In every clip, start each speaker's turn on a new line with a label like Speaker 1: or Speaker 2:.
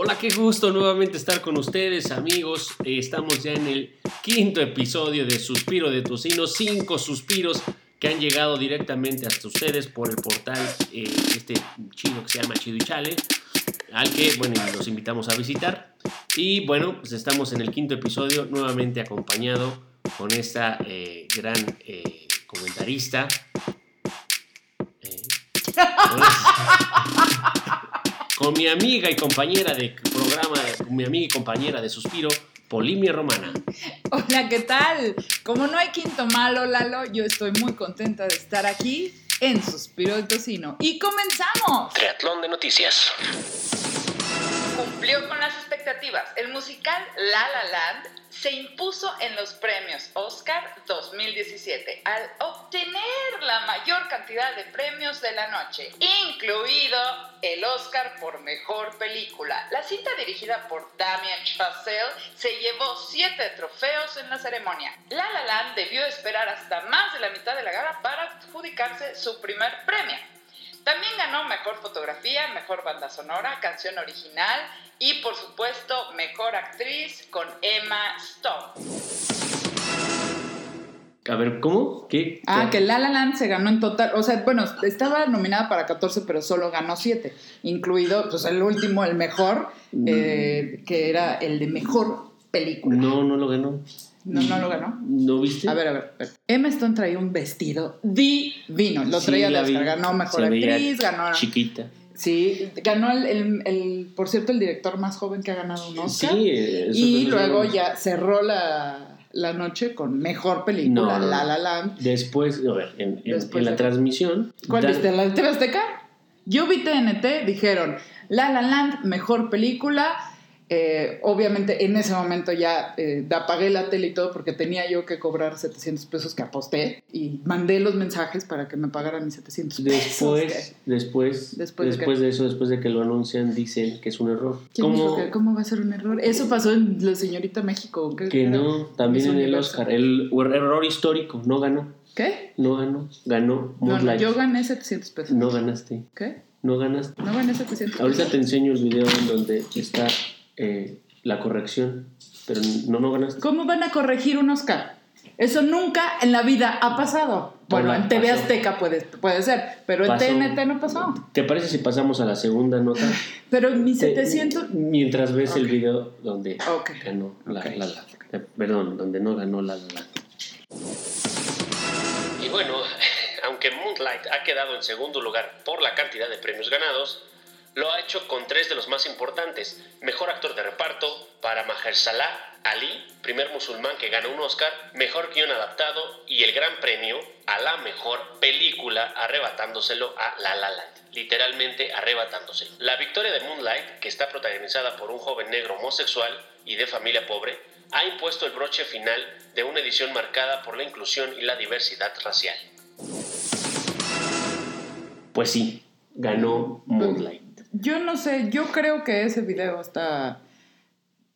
Speaker 1: Hola, qué gusto nuevamente estar con ustedes, amigos. Eh, estamos ya en el quinto episodio de Suspiro de Tocino, cinco suspiros que han llegado directamente hasta ustedes por el portal eh, este chido que se llama Chido y Chale, al que, bueno, los invitamos a visitar. Y bueno, pues estamos en el quinto episodio, nuevamente acompañado con esta eh, gran comentarista. con mi amiga y compañera de programa, con mi amiga y compañera de Suspiro, Polimia Romana.
Speaker 2: Hola, ¿qué tal? Como no hay quinto malo, Lalo, yo estoy muy contenta de estar aquí en Suspiro de Tocino. ¡Y comenzamos!
Speaker 1: Triatlón de noticias.
Speaker 2: Cumplió con las expectativas. El musical La La Land se impuso en los premios Oscar 2017 al obtener la mayor cantidad de premios de la noche, incluido el Oscar por Mejor Película. La cinta dirigida por Damien Chazelle se llevó siete trofeos en la ceremonia. La La Land debió esperar hasta más de la mitad de la gala para adjudicarse su primer premio. También ganó Mejor Fotografía, Mejor Banda Sonora, Canción Original y por supuesto Mejor Actriz con Emma Stone.
Speaker 1: A ver, ¿cómo? ¿Qué?
Speaker 2: Ah, que La La Land se ganó en total, o sea, bueno, estaba nominada para 14, pero solo ganó 7, incluido, pues el último, el mejor, mm. eh, que era el de Mejor Película.
Speaker 1: No, no lo ganó.
Speaker 2: No, no lo ganó.
Speaker 1: ¿No viste?
Speaker 2: A ver, a ver. Emma Stone traía un vestido divino. Lo traía de Oscar. Ganó mejor actriz, ganó.
Speaker 1: Chiquita.
Speaker 2: Sí, ganó el, el, por cierto, el director más joven que ha ganado un Oscar.
Speaker 1: Sí,
Speaker 2: Y luego ya cerró la, la, noche con mejor película, La La Land.
Speaker 1: Después, a ver, en, en, la transmisión.
Speaker 2: ¿Cuál viste? ¿La TV Azteca? Yo vi TNT, dijeron La La Land, mejor película eh, obviamente en ese momento ya eh, apagué la tele y todo porque tenía yo que cobrar 700 pesos que aposté y mandé los mensajes para que me pagaran mis 700
Speaker 1: pesos. Después, después, después, de, eso, después de que lo anuncian, dicen que es un error.
Speaker 2: ¿Cómo, ¿Cómo va a ser un error? Eso pasó en La Señorita México.
Speaker 1: Que no, también en el Oscar. El error histórico, no ganó.
Speaker 2: ¿Qué?
Speaker 1: No ganó, ganó
Speaker 2: no, yo gané 700 pesos.
Speaker 1: No ganaste.
Speaker 2: ¿Qué?
Speaker 1: No ganaste.
Speaker 2: No gané 700 pesos.
Speaker 1: Ahorita te enseño el video en donde está eh, la corrección, pero no, no ganaste.
Speaker 2: ¿Cómo van a corregir un Oscar? Eso nunca en la vida ha pasado. Bueno, en TV Azteca puede, puede ser, pero en TNT no pasó.
Speaker 1: ¿Te parece si pasamos a la segunda nota?
Speaker 2: Pero mi 700...
Speaker 1: mientras ves el video donde ganó la, la, la, Perdón, donde no ganó la, la, Y bueno, aunque Moonlight ha quedado en segundo lugar por la cantidad de premios ganados, lo ha hecho con tres de los más importantes. Mejor actor de reparto para Mahershala Ali, primer musulmán que gana un Oscar, mejor guion adaptado y el gran premio a la mejor película arrebatándoselo a La La Land, literalmente arrebatándoselo. La victoria de Moonlight, que está protagonizada por un joven negro homosexual y de familia pobre, ha impuesto el broche final de una edición marcada por la inclusión y la diversidad racial. Pues sí, ganó Moonlight.
Speaker 2: Yo no sé, yo creo que ese video está.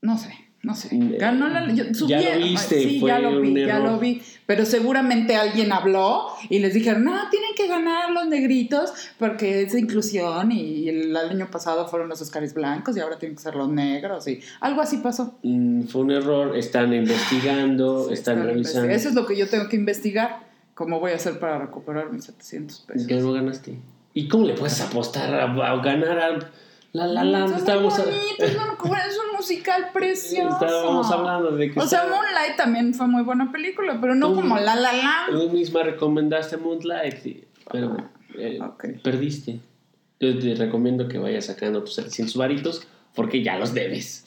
Speaker 2: No sé, no sé. Mm, Ganó la.
Speaker 1: ya lo viste,
Speaker 2: sí, ya lo vi, ya lo vi. Pero seguramente alguien habló y les dijeron, no, tienen que ganar los negritos porque es inclusión y el año pasado fueron los Oscars blancos y ahora tienen que ser los negros y algo así pasó.
Speaker 1: Mm, fue un error, están investigando, están revisando.
Speaker 2: Eso es lo que yo tengo que investigar. ¿Cómo voy a hacer para recuperar mis 700 pesos?
Speaker 1: Ya no ganaste. ¿Y cómo le puedes apostar a, ganar a La La Land?
Speaker 2: No, estábamos no, es un musical precioso.
Speaker 1: Estábamos hablando de que.
Speaker 2: O sea, Moonlight también fue muy buena película, pero no como La La Land.
Speaker 1: Tú misma recomendaste Moonlight, pero eh, perdiste. Yo te recomiendo que vayas sacando tus 700 varitos porque ya los debes.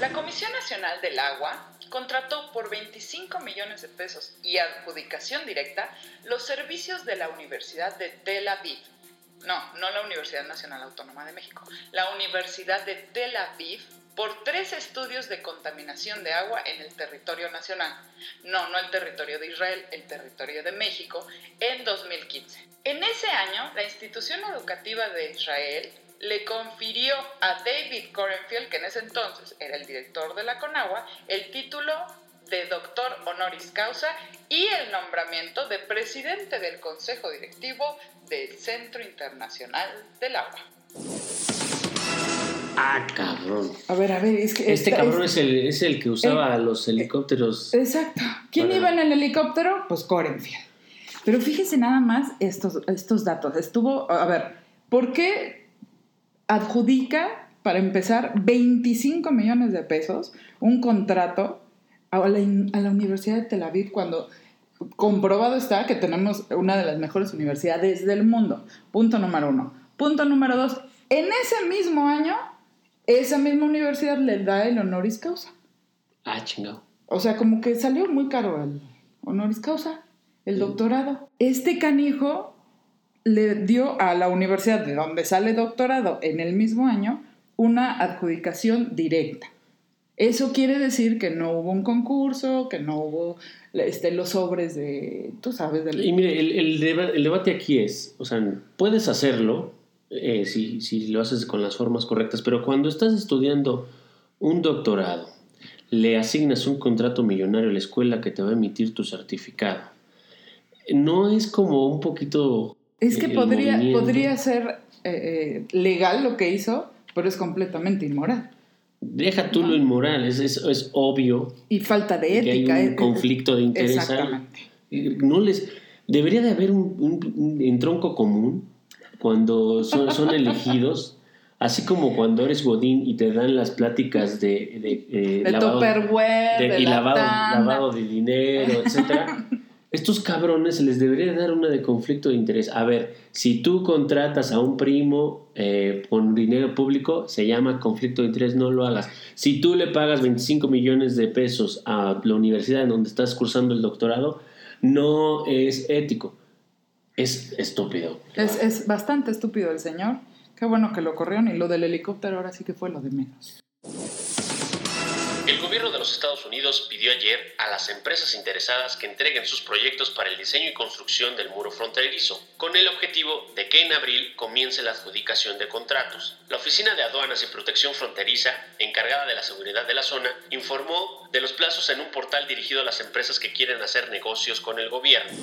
Speaker 2: La Comisión Nacional del Agua contrató por 25 millones de pesos y adjudicación directa los servicios de la Universidad de Tel Aviv. No, no la Universidad Nacional Autónoma de México, la Universidad de Tel Aviv por tres estudios de contaminación de agua en el territorio nacional. No, no el territorio de Israel, el territorio de México, en 2015. En ese año, la institución educativa de Israel le confirió a David Corenfield, que en ese entonces era el director de la Conagua, el título de doctor honoris causa y el nombramiento de presidente del Consejo Directivo del Centro Internacional del Agua.
Speaker 1: Ah, cabrón.
Speaker 2: A ver, a ver, es que...
Speaker 1: Este
Speaker 2: esta-
Speaker 1: cabrón
Speaker 2: es-
Speaker 1: es el, es el que usaba los helicópteros.
Speaker 2: Exacto. ¿Quién
Speaker 1: Para-
Speaker 2: iba en el helicóptero? Pues Corenfield. Pero fíjese nada más estos, estos datos. Estuvo, a ver, ¿por qué adjudica, para empezar, 25 millones de pesos un contrato a la, a la Universidad de Tel Aviv cuando comprobado está que tenemos una de las mejores universidades del mundo? Punto número uno. Punto número dos. En ese mismo año, esa misma universidad le da el honoris causa.
Speaker 1: Ah, chingado.
Speaker 2: O sea, como que salió muy caro el honoris causa, el doctorado. Este canijo le dio a la universidad de donde sale doctorado en el mismo año una adjudicación directa. Eso quiere decir que no hubo un concurso, que no hubo este, los sobres de, tú sabes, del...
Speaker 1: Y mire, el, el deba- el debate aquí es, o sea, puedes hacerlo eh, si, si lo haces con las formas correctas, pero cuando estás estudiando un doctorado, le asignas un contrato millonario a la escuela que te va a emitir tu certificado. No es como un poquito...
Speaker 2: Es que podría,
Speaker 1: movimiento.
Speaker 2: podría ser eh, eh, legal lo que hizo, pero es completamente inmoral.
Speaker 1: Deja tú lo inmoral, es, es, es obvio
Speaker 2: Y falta de
Speaker 1: que hay
Speaker 2: ética.
Speaker 1: un
Speaker 2: eh,
Speaker 1: conflicto de interés.
Speaker 2: Exactamente.
Speaker 1: No les, debería de haber un, un- un entronco común cuando son, son elegidos, así como cuando eres Godín y te dan las pláticas de, de, eh,
Speaker 2: De
Speaker 1: lavado, de- y lavado de dinero, etcétera. Estos cabrones se les debería dar una de conflicto de interés. A ver, si tú contratas a un primo eh, con dinero público, se llama conflicto de interés, no lo hagas. Si tú le pagas 25 millones de pesos a la universidad en donde estás cursando el doctorado, no es ético. Es estúpido.
Speaker 2: Es, es bastante estúpido el señor. Qué bueno que lo corrieron y lo del helicóptero ahora sí que fue lo de menos.
Speaker 1: El gobierno de los Estados Unidos pidió ayer a las empresas interesadas que entreguen sus proyectos para el diseño y construcción del muro fronterizo, con el objetivo de que en abril comience la adjudicación de contratos. La Oficina de Aduanas y Protección Fronteriza, encargada de la seguridad de la zona, informó de los plazos en un portal dirigido a las empresas que quieren hacer negocios con el gobierno.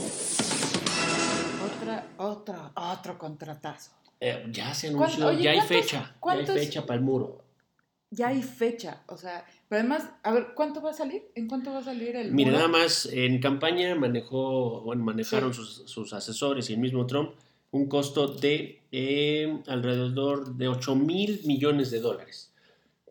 Speaker 2: Otra, otra, otro contratazo.
Speaker 1: Eh, ya se
Speaker 2: ¿Cuánto-
Speaker 1: anunció,
Speaker 2: oye,
Speaker 1: ya hay
Speaker 2: cuántos-
Speaker 1: fecha, ya hay fecha para el muro.
Speaker 2: Ya hay fecha, o sea, pero además, a ver, ¿cuánto va a salir? ¿En cuánto va a salir el muro?
Speaker 1: nada más en campaña manejó, bueno, manejaron sus, sus asesores y el mismo Trump un costo de eh, alrededor de 8 mil millones de dólares.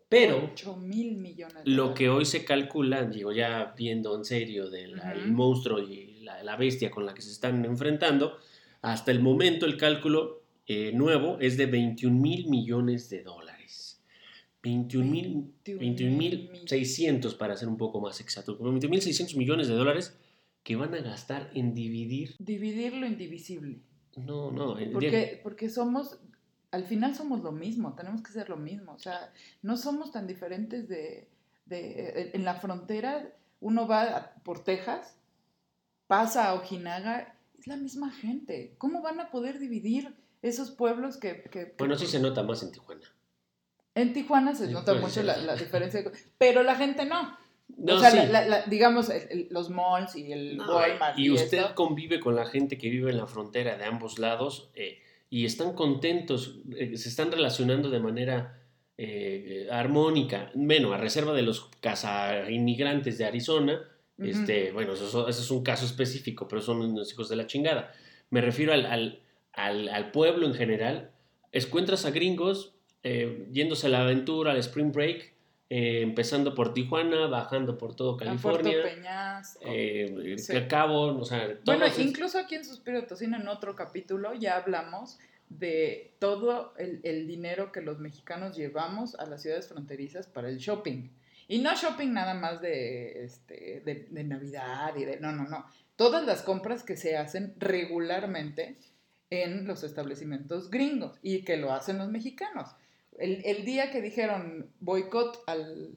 Speaker 1: Pero
Speaker 2: 8 mil millones. de
Speaker 1: lo que hoy se calcula, digo, ya viendo en serio del
Speaker 2: Ujú.
Speaker 1: monstruo y la, la bestia con la que se están enfrentando, hasta el momento el cálculo eh, nuevo es de 21 mil millones de dólares. 21 mil 21.600 para ser un poco más exacto. 21.600 millones de dólares que van a gastar en dividir.
Speaker 2: Dividir lo indivisible.
Speaker 1: No, no. eh,
Speaker 2: Porque, porque somos, al final somos lo mismo, tenemos que ser lo mismo. O sea, no somos tan diferentes de, de en la frontera, uno va por Texas, pasa a Ojinaga, es la misma gente. ¿Cómo van a poder dividir esos pueblos que... que- que-
Speaker 1: Bueno, sí se nota más en Tijuana.
Speaker 2: En Tijuana se nota
Speaker 1: puede
Speaker 2: mucho la, la diferencia, pero la gente no.
Speaker 1: No,
Speaker 2: o sea,
Speaker 1: sí.
Speaker 2: la- la- la- digamos, el- el- los malls y el
Speaker 1: No,
Speaker 2: Walmart.
Speaker 1: y usted
Speaker 2: esto,
Speaker 1: convive con la gente que vive en la frontera de ambos lados eh, y están contentos, eh, se están relacionando de manera eh, armónica. Bueno, a reserva de los casa inmigrantes de Arizona, este, bueno, eso, eso es un caso específico, pero son unos hijos de la chingada. Me refiero al, al, al- al pueblo en general. Encuentras a gringos eh, yéndose a la aventura, al spring break, eh, empezando por Tijuana, bajando por todo
Speaker 2: a Puerto
Speaker 1: California
Speaker 2: Peñasco.
Speaker 1: eh,
Speaker 2: Sí.
Speaker 1: Cabo, o sea,
Speaker 2: Bueno,
Speaker 1: es-
Speaker 2: incluso aquí en Suspiro de Tocino, en otro capítulo, ya hablamos de todo el, el dinero que los mexicanos llevamos a las ciudades fronterizas para el shopping. Y no shopping nada más de, este, de, de Navidad y de... No, no, no. Todas las compras que se hacen regularmente en los establecimientos gringos y que lo hacen los mexicanos. El, el día que dijeron boicot al,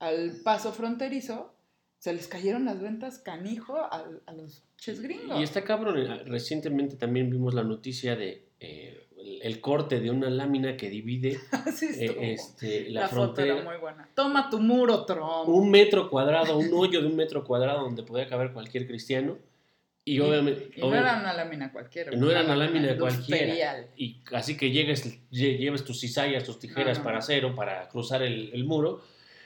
Speaker 2: al paso fronterizo, se les cayeron las ventas canijo al- a, los ches gringos.
Speaker 1: Y está cabrón, eh, recientemente también vimos la noticia de eh, el, el corte de una lámina que divide eh, este, la,
Speaker 2: la foto era
Speaker 1: frontera.
Speaker 2: muy buena. Toma tu muro, Trump.
Speaker 1: Un metro cuadrado, un hoyo de un metro cuadrado donde podía caber cualquier cristiano. Y obviamente...
Speaker 2: Y no era una lámina cualquiera.
Speaker 1: No era una lámina cualquiera. Y así que llegues, lle- lleves tus cizallas, tus tijeras
Speaker 2: No, no,
Speaker 1: para
Speaker 2: no.
Speaker 1: acero, para cruzar el, el muro.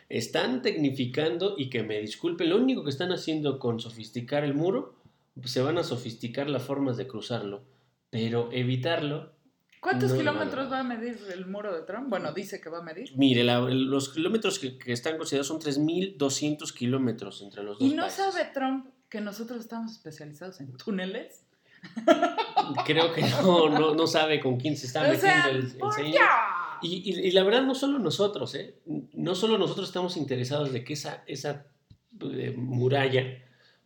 Speaker 1: Están tecnificando y que me disculpen, lo único que están haciendo con sofisticar el muro, se van a sofisticar las formas de cruzarlo, pero evitarlo.
Speaker 2: ¿Cuántos
Speaker 1: No,
Speaker 2: kilómetros va a medir el muro de Trump? Bueno, dice que va a medir.
Speaker 1: Mire, la- los kilómetros que, que están considerados son 3.200 kilómetros entre los dos.
Speaker 2: ¿Y no
Speaker 1: países.
Speaker 2: sabe Trump que nosotros estamos especializados en túneles?
Speaker 1: Creo que no, no, no sabe con quién se está
Speaker 2: o
Speaker 1: metiendo
Speaker 2: sea,
Speaker 1: el, el
Speaker 2: ¿por
Speaker 1: señor. Y, y- y la verdad, no solo nosotros, ¿eh? No solo nosotros estamos interesados de que esa, esa eh, muralla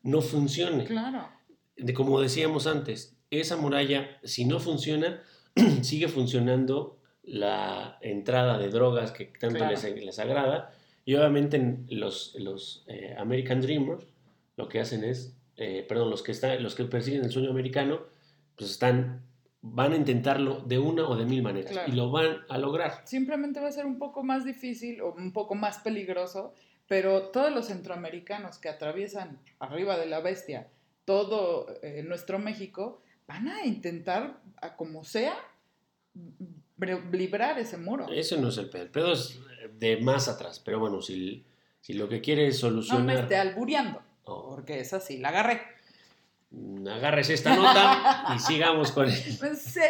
Speaker 1: no funcione.
Speaker 2: Claro.
Speaker 1: De, como decíamos antes, esa muralla, si no funciona, sigue funcionando la entrada de drogas que tanto
Speaker 2: Claro.
Speaker 1: les, les agrada. Y obviamente los, los eh, American Dreamers lo que hacen es, eh, perdón, los que, están, los que persiguen el sueño americano, pues están, van a intentarlo de una o de mil maneras
Speaker 2: Claro.
Speaker 1: y lo van a lograr.
Speaker 2: Simplemente va a ser un poco más difícil o un poco más peligroso, pero todos los centroamericanos que atraviesan arriba de la bestia todo eh, nuestro México van a intentar, a como sea, librar ese muro.
Speaker 1: Ese no es el pedo, el pedo es de más atrás, pero bueno, si, si lo que quiere es
Speaker 2: No me
Speaker 1: solucionar...
Speaker 2: esté albureando, porque esa sí la agarré.
Speaker 1: agárrese esta nota y sigamos con el...
Speaker 2: Pues, sí.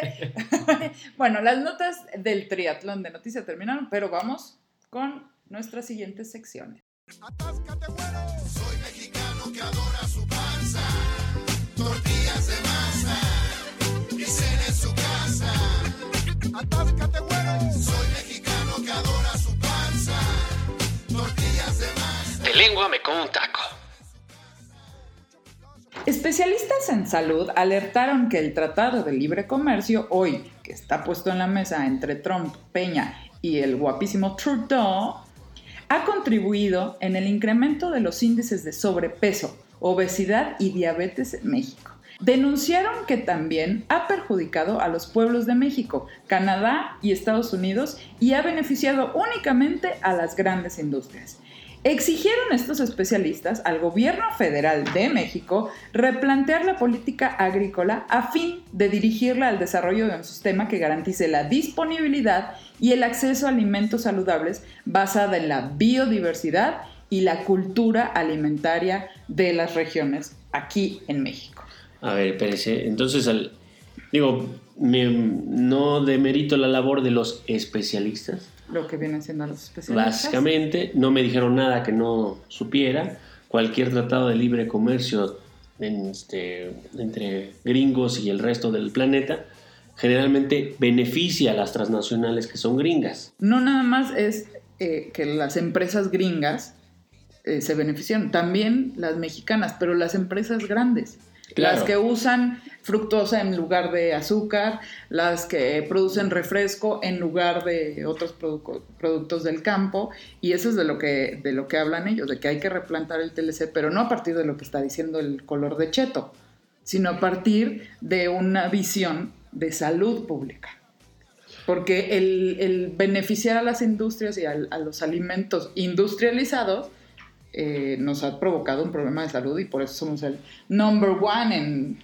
Speaker 2: bueno, las notas del triatlón de noticias terminaron, pero vamos con nuestras siguientes secciones.
Speaker 3: Atáscate, güero. Soy mexicano que adora su panza. Tortillas de masa. Y cena en su casa. Atáscate, güero. Soy mexicano que adora su panza. Tortillas de masa.
Speaker 1: De lengua me taco.
Speaker 2: Especialistas en salud alertaron que el Tratado de Libre Comercio, hoy que está puesto en la mesa entre Trump, Peña y el guapísimo Trudeau, ha contribuido en el incremento de los índices de sobrepeso, obesidad y diabetes en México. Denunciaron que también ha perjudicado a los pueblos de México, Canadá y Estados Unidos y ha beneficiado únicamente a las grandes industrias. Exigieron estos especialistas al gobierno federal de México replantear la política agrícola a fin de dirigirla al desarrollo de un sistema que garantice la disponibilidad y el acceso a alimentos saludables basada en la biodiversidad y la cultura alimentaria de las regiones aquí en México.
Speaker 1: A ver, espérese. Entonces, digo, me- no demerito la labor de los especialistas.
Speaker 2: Lo que vienen siendo los especialistas.
Speaker 1: Básicamente, no me dijeron nada que no supiera. Cualquier tratado de libre comercio en este, entre gringos y el resto del planeta generalmente beneficia a las transnacionales que son gringas.
Speaker 2: no nada más es eh, que las empresas gringas eh, se benefician, también las mexicanas, pero las empresas grandes.
Speaker 1: Claro.
Speaker 2: Las que usan fructosa en lugar de azúcar, las que producen refresco en lugar de otros produ- productos del campo, y eso es de lo, que, de lo que hablan ellos, de que hay que replantar el TLC, pero no a partir de lo que está diciendo el color de cheto, sino a partir de una visión de salud pública. Porque el, el beneficiar a las industrias y a, los alimentos industrializados eh, nos ha provocado un problema de salud y por eso somos el number one en,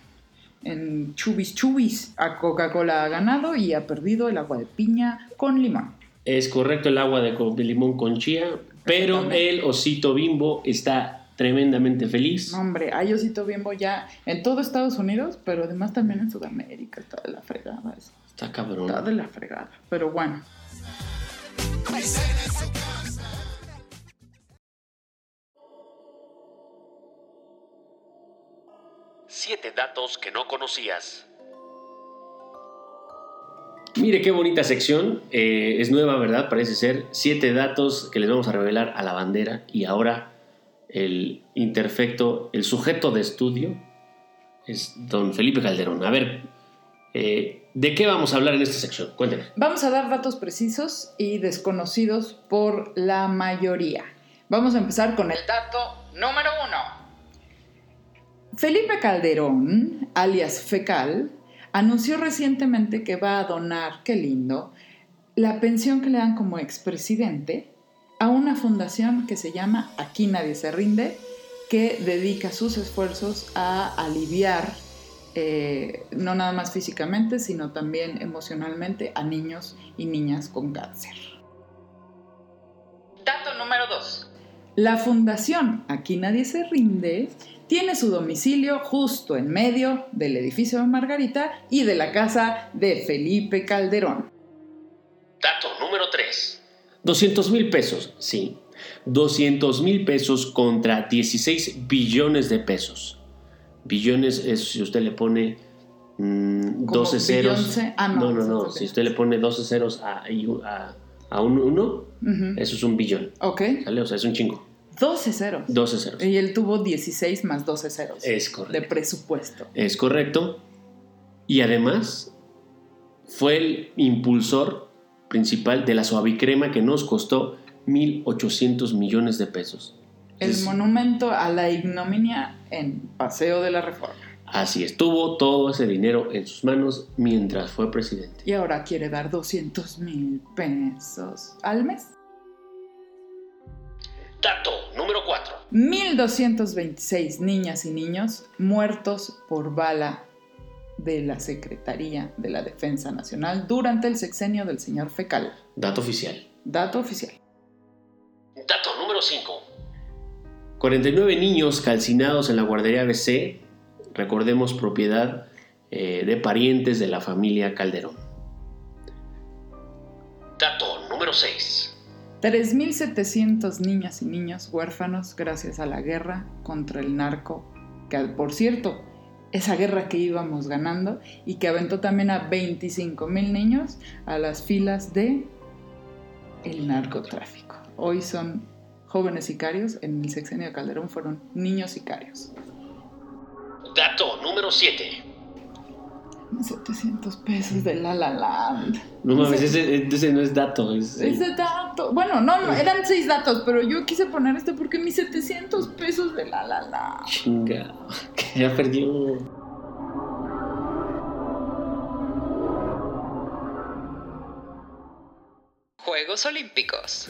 Speaker 2: en chubis chubis. A Coca-Cola ha ganado y ha perdido el agua de piña con limón.
Speaker 1: Es correcto el agua de, limón con chía, pero el osito bimbo está tremendamente feliz.
Speaker 2: No, hombre, hay osito bimbo ya en todo Estados Unidos, pero además también en Sudamérica. Está de la fregada eso.
Speaker 1: Está cabrón.
Speaker 2: Está de la fregada. Pero bueno.
Speaker 1: Siete datos que no conocías. Mire qué bonita sección. eh, es nueva, ¿verdad? Parece ser. Siete datos que les vamos a revelar a la bandera. Y ahora el interfecto, el sujeto de estudio es don Felipe Calderón. A ver, eh, ¿de qué vamos a hablar en esta sección? Cuéntenos.
Speaker 2: Vamos a dar datos precisos y desconocidos por la mayoría. Vamos a empezar con el dato número uno. Felipe Calderón, alias Fecal, anunció recientemente que va a donar, qué lindo, la pensión que le dan como expresidente a una fundación que se llama Aquí Nadie Se Rinde que dedica sus esfuerzos a aliviar, eh, no nada más físicamente, sino también emocionalmente, a niños y niñas con cáncer.
Speaker 4: Dato número 2.
Speaker 2: La fundación Aquí Nadie Se Rinde tiene su domicilio justo en medio del edificio de Margarita y de la casa de Felipe Calderón.
Speaker 5: Dato número 3.
Speaker 1: 200 mil pesos, sí. 200 mil pesos contra 16 billones de pesos. Billones es si usted le pone mm,
Speaker 2: Como
Speaker 1: 12 ceros.
Speaker 2: Ah, no,
Speaker 1: no, no, no. Si usted le pone 12 ceros a, a, a un 1,
Speaker 2: Ujú.
Speaker 1: eso es un billón.
Speaker 2: Ok,
Speaker 1: ¿Sale? O sea, es un chingo.
Speaker 2: 12 ceros.
Speaker 1: 12 ceros.
Speaker 2: Y él tuvo 16 más 12 ceros
Speaker 1: Es
Speaker 2: de
Speaker 1: correcto.
Speaker 2: presupuesto.
Speaker 1: Es correcto. Y además fue el impulsor principal de la suavicrema que nos costó 1.800 millones de pesos.
Speaker 2: El
Speaker 1: Es-
Speaker 2: monumento a la ignominia en Paseo de la Reforma.
Speaker 1: Así estuvo todo ese dinero en sus manos mientras fue presidente.
Speaker 2: Y ahora quiere dar 200 mil pesos al mes.
Speaker 5: Dato número 4.
Speaker 2: 1.226 niñas y niños muertos por bala de la Secretaría de la Defensa Nacional durante el sexenio del señor Fecal.
Speaker 1: Dato oficial.
Speaker 2: Dato oficial.
Speaker 5: Dato número 5.
Speaker 1: 49 niños calcinados en la guardería ABC, recordemos propiedad eh, de parientes de la familia Calderón.
Speaker 5: Dato número 6.
Speaker 2: 3.700 niñas y niños huérfanos gracias a la guerra contra el narco, que por cierto, esa guerra que íbamos ganando y que aventó también a 25.000 niños a las filas de el narcotráfico. Hoy son jóvenes sicarios, en el sexenio de Calderón fueron niños sicarios.
Speaker 5: Dato número 7.
Speaker 2: 700 pesos de La La Land.
Speaker 1: No mames,
Speaker 2: Ese-
Speaker 1: no es dato. Es,
Speaker 2: Ese dato. Bueno, no, no, eran seis datos, pero yo quise poner este porque mis 700 pesos de la la la.
Speaker 1: Chinga, que ya perdió.
Speaker 4: Juegos Olímpicos.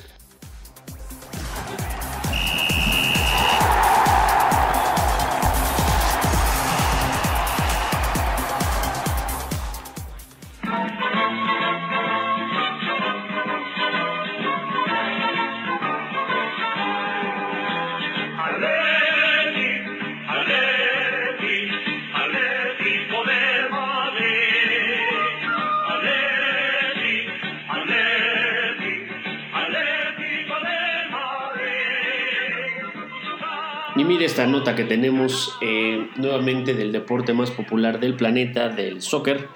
Speaker 1: Esta nota que tenemos eh, nuevamente del deporte más popular del planeta, del soccer,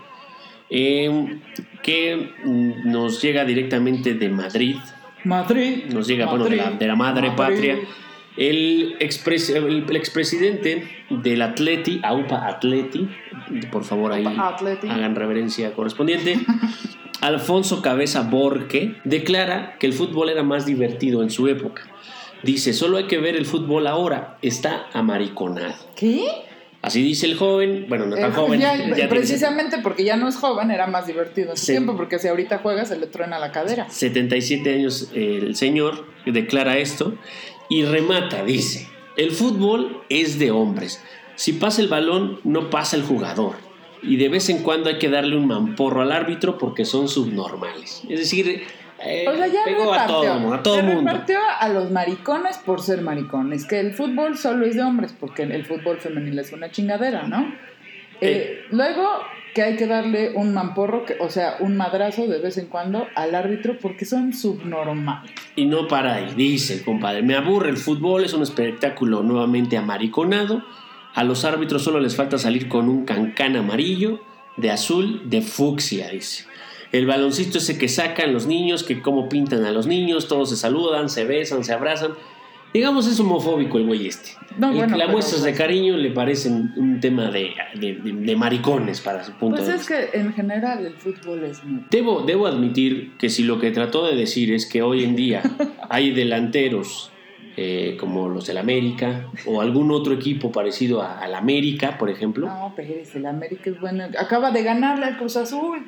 Speaker 1: eh, que nos llega directamente de Madrid,
Speaker 2: Madrid.
Speaker 1: nos llega bueno, de, la, de la madre
Speaker 2: Madrid.
Speaker 1: patria. El, expres- el, el expresidente del Atleti, AUPA Atleti, por favor ahí
Speaker 2: Atleti.
Speaker 1: hagan reverencia correspondiente, Alfonso Cabeza Borque, declara que el fútbol era más divertido en su época. Dice, solo hay que ver el fútbol ahora, está amariconado.
Speaker 2: ¿Qué?
Speaker 1: Así dice el joven, bueno, no tan
Speaker 2: Eh,
Speaker 1: joven.
Speaker 2: ya-
Speaker 1: ya tiene
Speaker 2: precisamente porque ya no es joven, era más divertido en su tiempo, porque si ahorita juega se le truena la cadera.
Speaker 1: 77 años eh, el señor declara esto y remata, dice, el fútbol es de hombres. Si pasa el balón, no pasa el jugador. Y de vez en cuando hay que darle un mamporro al árbitro porque son subnormales. Es decir, eh,
Speaker 2: O sea, ya
Speaker 1: pegó a
Speaker 2: repartió.
Speaker 1: todo, a todo
Speaker 2: Se
Speaker 1: mundo.
Speaker 2: repartió a los maricones por ser maricones. Que el fútbol solo es de hombres, porque el fútbol femenil es una chingadera, ¿no? Eh, luego que hay que darle un mamporro, que, o sea, un madrazo de vez en cuando al árbitro porque son subnormales.
Speaker 1: Y no para ahí, dice el compadre. Me aburre el fútbol, es un espectáculo nuevamente amariconado. A los árbitros solo les falta salir con un cancán amarillo, de azul, de fucsia, dice. El baloncito ese que sacan los niños, que cómo pintan a los niños, todos se saludan, se besan, se abrazan. Digamos, es homofóbico el güey este.
Speaker 2: No,
Speaker 1: El-
Speaker 2: bueno,
Speaker 1: las muestras de
Speaker 2: pues-
Speaker 1: cariño le parecen un tema de, de- de- de maricones para su punto
Speaker 2: Pues
Speaker 1: de
Speaker 2: es
Speaker 1: vista.
Speaker 2: que en general el fútbol es muy...
Speaker 1: Debo, debo admitir que si lo que trató de decir es que hoy en día hay delanteros eh, como los del América o algún otro equipo parecido al América, por ejemplo,
Speaker 2: No, pero el América es bueno. Acaba de ganarle al Cruz Azul.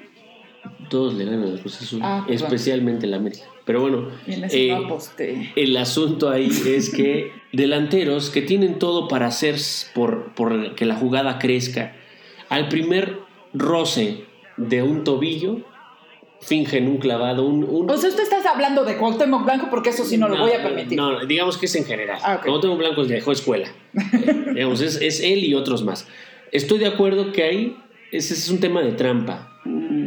Speaker 1: Todos le ganan al Cruz Azul,
Speaker 2: Ah,
Speaker 1: especialmente el América. Pero bueno, eh,
Speaker 2: no
Speaker 1: el asunto ahí es que delanteros que tienen todo para hacer por, por que la jugada crezca, al primer roce de un tobillo, fingen un clavado, un... un-
Speaker 2: O sea, usted está hablando de Cuauhtémoc Blanco porque eso sí no, lo voy a permitir.
Speaker 1: No, digamos que es en general.
Speaker 2: Ah, ok.
Speaker 1: Como tengo blanco dejó escuela. Eh, digamos, es, es él y otros más. Estoy de acuerdo que ahí ese es un tema de trampa.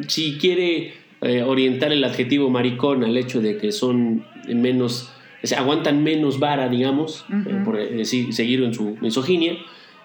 Speaker 1: Si quiere eh, orientar el adjetivo maricón al hecho de que son menos, o sea, aguantan menos vara, digamos,
Speaker 2: Ujú.
Speaker 1: eh, por decir, seguir en su misoginia,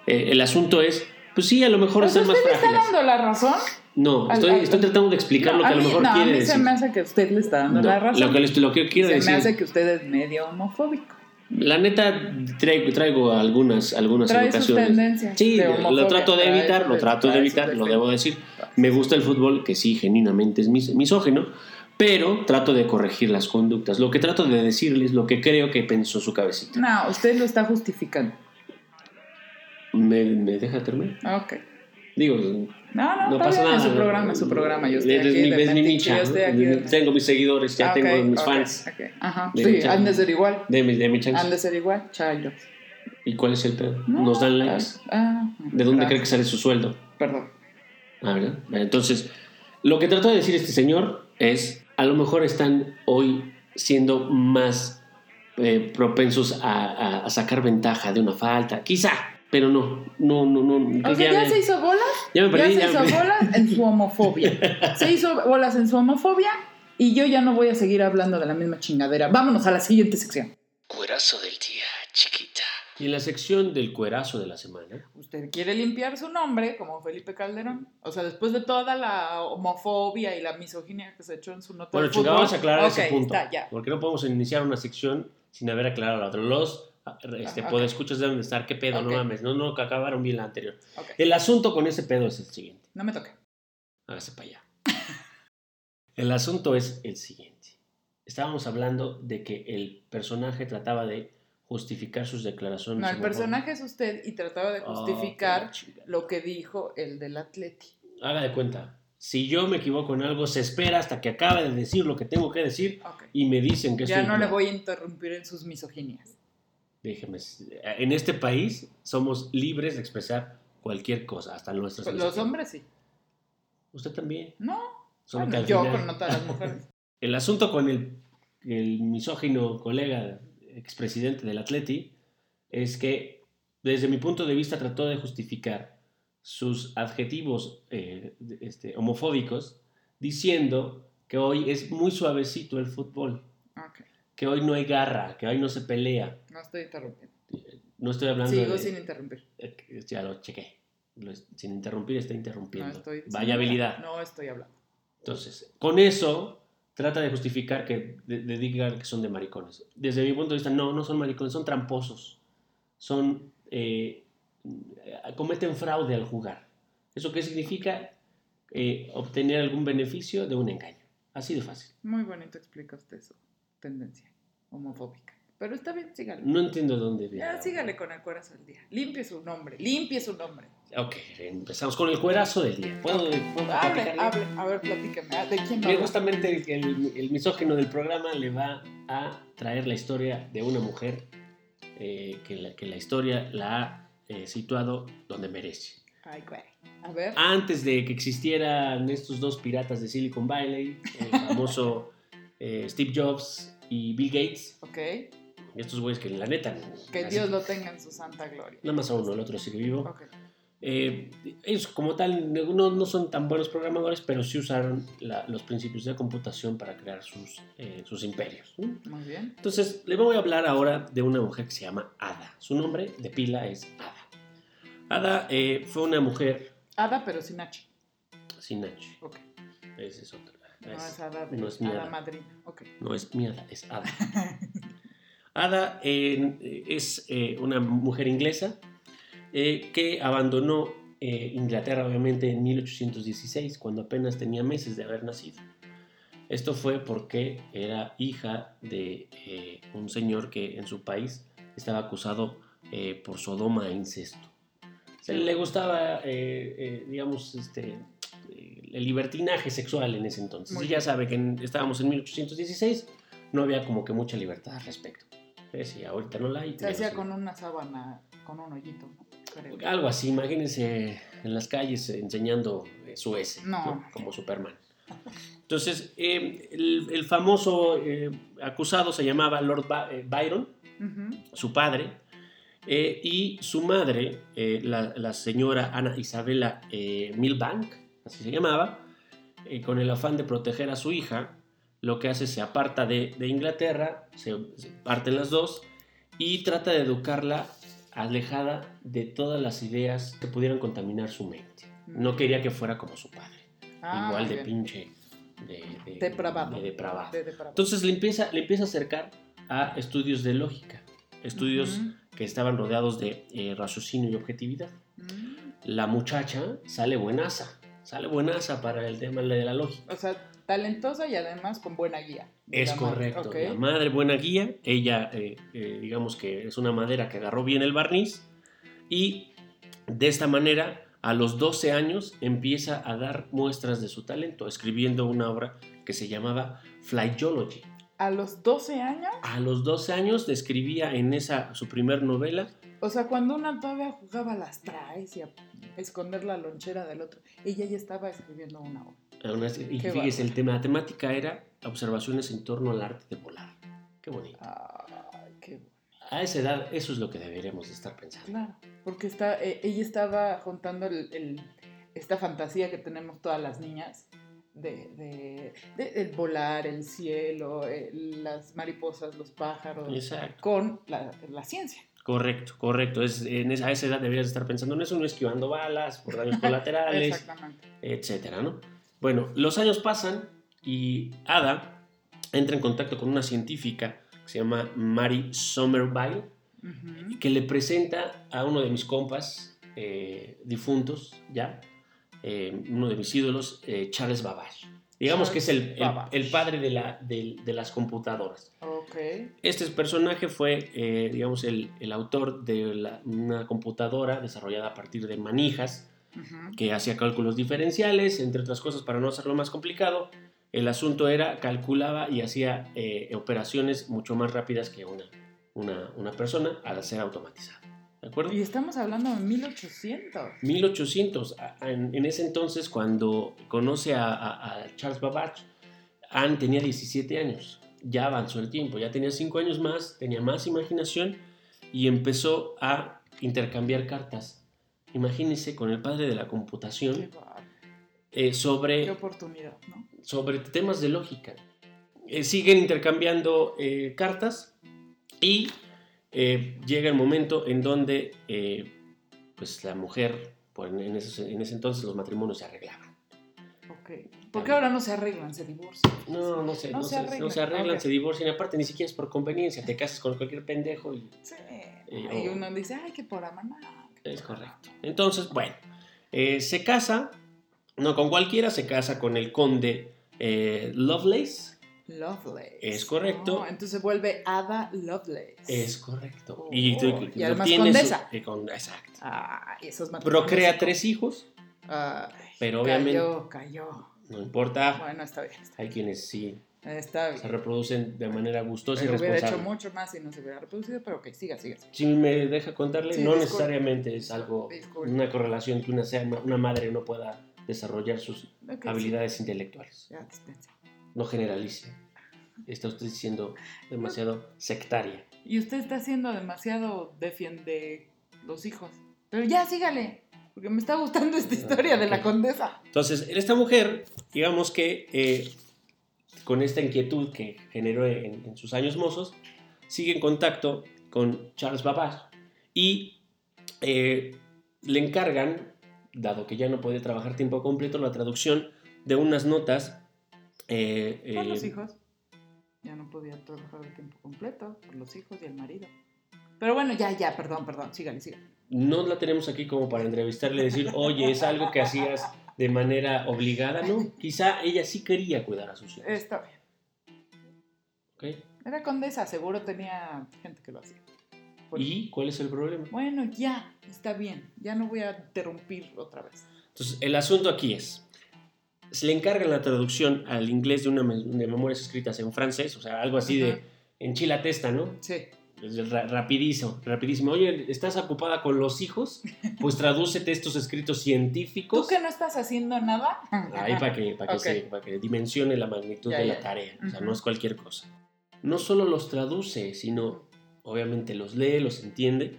Speaker 1: eh, el asunto es, pues sí, a lo mejor están más
Speaker 2: ¿usted le está
Speaker 1: frágiles.
Speaker 2: dando la razón?
Speaker 1: No,
Speaker 2: Al-
Speaker 1: estoy,
Speaker 2: al-
Speaker 1: estoy tratando de explicar
Speaker 2: No,
Speaker 1: lo que a, lo
Speaker 2: mí-
Speaker 1: mejor
Speaker 2: no,
Speaker 1: quiere
Speaker 2: a mí
Speaker 1: decir.
Speaker 2: se me hace que usted le está dando
Speaker 1: No,
Speaker 2: la razón.
Speaker 1: lo que, lo que quiero
Speaker 2: se
Speaker 1: decir.
Speaker 2: me hace que usted es medio homofóbico.
Speaker 1: La neta, traigo, traigo algunas, algunas
Speaker 2: Trae sus
Speaker 1: ocasiones.
Speaker 2: tendencias
Speaker 1: Sí,
Speaker 2: de
Speaker 1: lo trato de
Speaker 2: trae
Speaker 1: evitar,
Speaker 2: sus-
Speaker 1: lo trato de
Speaker 2: trae
Speaker 1: evitar, lo debo decir. Me gusta el fútbol, que sí, genuinamente es mis- misógino, pero trato de corregir las conductas. Lo que trato de decirles, lo que creo que pensó su cabecita.
Speaker 2: No, usted lo está justificando.
Speaker 1: ¿Me, me deja terminar?
Speaker 2: Ok.
Speaker 1: Digo,
Speaker 2: No, no,
Speaker 1: no pasa
Speaker 2: bien,
Speaker 1: nada.
Speaker 2: es su programa, es su programa. Yo estoy
Speaker 1: es,
Speaker 2: aquí
Speaker 1: mi, es mi
Speaker 2: de-
Speaker 1: Tengo mis seguidores, ya
Speaker 2: Ah,
Speaker 1: tengo mis
Speaker 2: ok,
Speaker 1: fans
Speaker 2: ok. Ajá.
Speaker 1: De
Speaker 2: Sí, han de ser igual.
Speaker 1: de mi, de mi chance.
Speaker 2: Han de ser igual. Chayos.
Speaker 1: ¿Y cuál es el pedo?
Speaker 2: No,
Speaker 1: Nos dan likes.
Speaker 2: Ah,
Speaker 1: ¿De dónde cree que sale su sueldo?
Speaker 2: Perdón.
Speaker 1: Ah, ¿verdad? Entonces, lo que trató de decir este señor es, a lo mejor están hoy siendo más eh, propensos a, a- a sacar ventaja de una falta, quizá, pero no, no, no, no.
Speaker 2: Sea, ya,
Speaker 1: me-
Speaker 2: se hizo bolas.
Speaker 1: ya me perdí,
Speaker 2: se
Speaker 1: ya me
Speaker 2: hizo bolas en su homofobia. Se hizo bolas en su homofobia y yo ya no voy a seguir hablando de la misma chingadera. Vámonos a la siguiente sección.
Speaker 5: Cuerazo del día.
Speaker 1: Y en la sección del cuerazo de la semana,
Speaker 2: ¿Usted quiere limpiar su nombre como Felipe Calderón? O sea, después de toda la homofobia y la misoginia que se echó en su nota
Speaker 1: bueno,
Speaker 2: fútbol.
Speaker 1: vamos a aclarar ese punto,
Speaker 2: está, ya.
Speaker 1: porque no podemos iniciar una sección sin haber aclarado la otra. Los este,
Speaker 2: Ajá, ok.
Speaker 1: podescuchos deben de estar, ¿qué pedo? No mames, no, no, que acabaron bien la anterior. El asunto con ese pedo es el siguiente.
Speaker 2: No me toque.
Speaker 1: Hágase para allá. El asunto es el siguiente. Estábamos hablando de que el personaje trataba de justificar sus declaraciones.
Speaker 2: No, el personaje es usted y trataba de
Speaker 1: Oh,
Speaker 2: justificar lo que dijo el del Atleti.
Speaker 1: Haga de cuenta. Si yo me equivoco en algo, se espera hasta que acabe de decir lo que tengo que decir y me dicen que
Speaker 2: Ya
Speaker 1: estoy
Speaker 2: no le voy a interrumpir en sus misoginias.
Speaker 1: Déjeme. En este país somos libres de expresar cualquier cosa, hasta nuestras
Speaker 2: Los
Speaker 1: misoginias.
Speaker 2: hombres sí.
Speaker 1: Usted también.
Speaker 2: No. Bueno, yo con nota de las mujeres.
Speaker 1: El asunto con el, el misógino colega expresidente del Atleti es que, desde mi punto de vista, trató de justificar sus adjetivos eh, este, homofóbicos diciendo que hoy es muy suavecito el fútbol, que hoy no hay garra, que hoy no se pelea.
Speaker 2: No estoy interrumpiendo.
Speaker 1: No estoy hablando
Speaker 2: Sigo
Speaker 1: de...
Speaker 2: sin interrumpir.
Speaker 1: eh, Ya lo chequé. Sin interrumpir está
Speaker 2: No
Speaker 1: interrumpiendo.
Speaker 2: estoy
Speaker 1: Vaya habilidad.
Speaker 2: No estoy hablando.
Speaker 1: Entonces, con eso trata de justificar que de, digan que son de maricones. Desde mi punto de vista, no, no son maricones, son tramposos. Son eh, cometen fraude al jugar. ¿Eso qué significa? Eh, obtener algún beneficio de un engaño. Así de fácil.
Speaker 2: Muy bonito explica usted su tendencia homofóbica. Pero está bien, sígale.
Speaker 1: No entiendo dónde viene.
Speaker 2: Ya, sígale con el corazón del día. Limpie su nombre, limpie su nombre.
Speaker 1: Ok, empezamos con el cuerazo del día. ¿Puedo, puedo
Speaker 2: Hable, hable. A ver, platícame. Ah, ¿De quién
Speaker 1: Que
Speaker 2: habla?
Speaker 1: justamente el, el- el misógino del programa le va a traer la historia de una mujer eh, que, la, que la historia la ha eh, situado donde merece.
Speaker 2: Ay, güey. A ver.
Speaker 1: Antes de que existieran estos dos piratas de Silicon Valley, el famoso eh, Steve Jobs y Bill Gates,
Speaker 2: Ok.
Speaker 1: Estos güeyes que la neta...
Speaker 2: Que
Speaker 1: así-
Speaker 2: Dios lo tenga en su santa gloria.
Speaker 1: Nada más a uno, el otro sigue vivo. Eh, ellos como tal no, no son tan buenos programadores, pero sí usaron la- los principios de computación para crear sus, eh, sus imperios.
Speaker 2: Muy bien.
Speaker 1: Entonces, le voy a hablar ahora de una mujer que se llama Ada. Su nombre de pila es Ada. Ada eh, fue una mujer
Speaker 2: Ada, pero sin H.
Speaker 1: sin H.
Speaker 2: Ok.
Speaker 1: Esa es otra.
Speaker 2: No
Speaker 1: Es-
Speaker 2: es Ada,
Speaker 1: no es mi
Speaker 2: Ada
Speaker 1: Ada.
Speaker 2: madrina. Ok.
Speaker 1: No es mi Ada, es Ada. Ada eh, es eh, una mujer inglesa eh, que abandonó eh, Inglaterra, obviamente, en 1816, cuando apenas tenía meses de haber nacido. Esto fue porque era hija de eh, un señor que en su país estaba acusado eh, por sodoma e incesto. Se le gustaba, digamos, este, el libertinaje sexual en ese entonces. Y ya sabe que en- estábamos en 1816, no había como que mucha libertad al respecto. Sí, ahorita no la hay.
Speaker 2: Se hacía con una sábana, con un hoyito, ¿no? Creo.
Speaker 1: Algo así, imagínense en las calles enseñando eh, su S,
Speaker 2: No.
Speaker 1: ¿no? como Superman. Entonces, eh, el, el famoso eh, acusado se llamaba Lord Ba- eh, Byron, su padre, y su madre, la, la señora Ana Isabela Milbank, así se llamaba, con el afán de proteger a su hija, lo que hace se aparta de, de Inglaterra, se, se parten las dos y trata de educarla alejada de todas las ideas que pudieran contaminar su mente. No quería que fuera como su padre,
Speaker 2: Ah,
Speaker 1: igual de
Speaker 2: bien.
Speaker 1: pinche, de, de-
Speaker 2: Depravado.
Speaker 1: de depravado.
Speaker 2: De depravado.
Speaker 1: Entonces le empieza, le empieza a acercar a estudios de lógica, estudios
Speaker 2: Ujú.
Speaker 1: que estaban rodeados de eh, raciocinio y objetividad.
Speaker 2: Mm.
Speaker 1: La muchacha sale buenaza, sale buenaza para el tema de la lógica.
Speaker 2: O sea, talentosa y además con buena guía.
Speaker 1: Es
Speaker 2: la madre.
Speaker 1: correcto.
Speaker 2: Ok.
Speaker 1: La madre buena guía, ella eh, eh, digamos que es una madera que agarró bien el barniz y de esta manera a los 12 años empieza a dar muestras de su talento, escribiendo una obra que se llamaba Flyology.
Speaker 2: A los 12 años,
Speaker 1: A los 12 años escribía en esa su primer novela
Speaker 2: o sea, cuando una todavía jugaba a las traes y a esconder la lonchera del otro, ella ya estaba escribiendo una obra.
Speaker 1: Así- y
Speaker 2: Qué
Speaker 1: fíjese, el tema, la temática era observaciones en torno al arte de volar. Qué bonito.
Speaker 2: Qué bueno.
Speaker 1: A esa edad, eso es lo que deberíamos de estar pensando.
Speaker 2: Claro, porque está, eh, ella estaba juntando el, el- esta fantasía que tenemos todas las niñas de, de- de el volar, el cielo, eh, las mariposas, los pájaros,
Speaker 1: Exacto.
Speaker 2: con la, la ciencia.
Speaker 1: Correcto, correcto. Es, en esa, a esa edad deberías de estar pensando en eso, no esquivando balas, por daños colaterales, etcétera, ¿no? Bueno, los años pasan y Ada entra en contacto con una científica que se llama Mary Somerville,
Speaker 2: Ujú.
Speaker 1: que le presenta a uno de mis compas eh, difuntos, ya, eh, uno de mis ídolos, eh, Charles Babbage. Digamos que es el, el-
Speaker 2: Babbage.
Speaker 1: el padre de, la, del- de las computadoras. Este personaje fue, digamos, el, el autor de la- una computadora desarrollada a partir de manijas Que hacía cálculos diferenciales, entre otras cosas, para no hacerlo más complicado. El asunto era, calculaba y hacía eh, operaciones mucho más rápidas que una, una, una persona al ser automatizado. ¿De acuerdo?
Speaker 2: Y estamos hablando de 1800.
Speaker 1: 1800, a- a- en, en ese entonces, cuando conoce a, a- a Charles Babbage, Anne tenía 17 años. Ya avanzó el tiempo, ya tenía 5 años más, tenía más imaginación y empezó a intercambiar cartas. Imagínense con el padre de la
Speaker 2: Qué,
Speaker 1: computación eh,
Speaker 2: qué
Speaker 1: sobre,
Speaker 2: oportunidad, ¿no?
Speaker 1: sobre temas de lógica. Eh, siguen intercambiando eh, cartas y eh, llega el momento en donde eh, pues la mujer, pues, en, ese, en ese entonces los matrimonios se arreglaban.
Speaker 2: Ok. ¿Por qué ahora no se arreglan, se divorcian?
Speaker 1: No, no se,
Speaker 2: No
Speaker 1: no
Speaker 2: se
Speaker 1: se,
Speaker 2: arreglan,
Speaker 1: no se arreglan,
Speaker 2: ok.
Speaker 1: se divorcian. Aparte, ni siquiera es por conveniencia. Te casas con cualquier pendejo y
Speaker 2: Sí.
Speaker 1: Eh,
Speaker 2: y
Speaker 1: o-
Speaker 2: uno dice, ay, que por amaná.
Speaker 1: Es correcto. Entonces, bueno, eh, se casa, no con cualquiera, se casa con el conde eh, Lovelace.
Speaker 2: Lovelace.
Speaker 1: Es correcto.
Speaker 2: Oh, entonces se vuelve Ada Lovelace.
Speaker 1: Es correcto.
Speaker 2: Oh,
Speaker 1: y, tú-
Speaker 2: y además condesa.
Speaker 1: eh, con- exacto.
Speaker 2: Ah, esos.
Speaker 1: Procrea tres hijos, pero obviamente-
Speaker 2: Cayó, cayó.
Speaker 1: no importa.
Speaker 2: Bueno, está bien. Está,
Speaker 1: Hay quienes sí
Speaker 2: bien, está
Speaker 1: se
Speaker 2: bien.
Speaker 1: reproducen de manera gustosa y
Speaker 2: Pero hubiera hecho
Speaker 1: responsable.
Speaker 2: mucho más si no se hubiera reproducido, pero ok, siga, siga.
Speaker 1: Si me deja contarle,
Speaker 2: Sí,
Speaker 1: no
Speaker 2: disculpe.
Speaker 1: necesariamente es algo,
Speaker 2: Disculpe.
Speaker 1: una correlación que una, sea- una madre no pueda desarrollar sus
Speaker 2: Ok,
Speaker 1: habilidades intelectuales.
Speaker 2: sí, ya, dispense.
Speaker 1: No generalice. Está usted siendo demasiado sectaria.
Speaker 2: Y usted está haciendo demasiado defiende los hijos. Pero ya, sígale. Porque me está gustando esta historia de la condesa.
Speaker 1: Entonces, esta mujer, digamos que eh, con esta inquietud que generó en, en sus años mozos, sigue en contacto con Charles Babbage y eh, le encargan, dado que ya no podía trabajar tiempo completo, la traducción de unas notas. eh,
Speaker 2: Por
Speaker 1: eh,
Speaker 2: los hijos. Ya no podía trabajar de tiempo completo. Por los hijos y el marido. Pero bueno, ya, ya, perdón, perdón. Sígale, sígale.
Speaker 1: no la tenemos aquí como para entrevistarle y decir, oye, es algo que hacías de manera obligada, ¿no? Quizá ella sí quería cuidar a sus hijos.
Speaker 2: Está bien.
Speaker 1: ¿ok?
Speaker 2: Era condesa, seguro tenía gente que lo hacía.
Speaker 1: ¿Y cuál es el problema?
Speaker 2: Bueno, ya, está bien. Ya no voy a interrumpir otra vez.
Speaker 1: Entonces, el asunto aquí es, se le encarga la traducción al inglés de una de memorias escritas en francés, o sea, algo así
Speaker 2: Ujú.
Speaker 1: de en chila testa, ¿no?
Speaker 2: Sí.
Speaker 1: Rapidísimo, rapidísimo. Oye, ¿estás ocupada con los hijos? Pues tradúcete estos escritos
Speaker 2: ¿Tú
Speaker 1: científicos.
Speaker 2: que no estás haciendo nada?
Speaker 1: Ahí para que, para que,
Speaker 2: Ok.
Speaker 1: se- para que dimensione la magnitud
Speaker 2: Ya,
Speaker 1: de
Speaker 2: ya.
Speaker 1: la tarea. O sea,
Speaker 2: Ujú.
Speaker 1: no es cualquier cosa. No solo los traduce, sino obviamente los lee, los entiende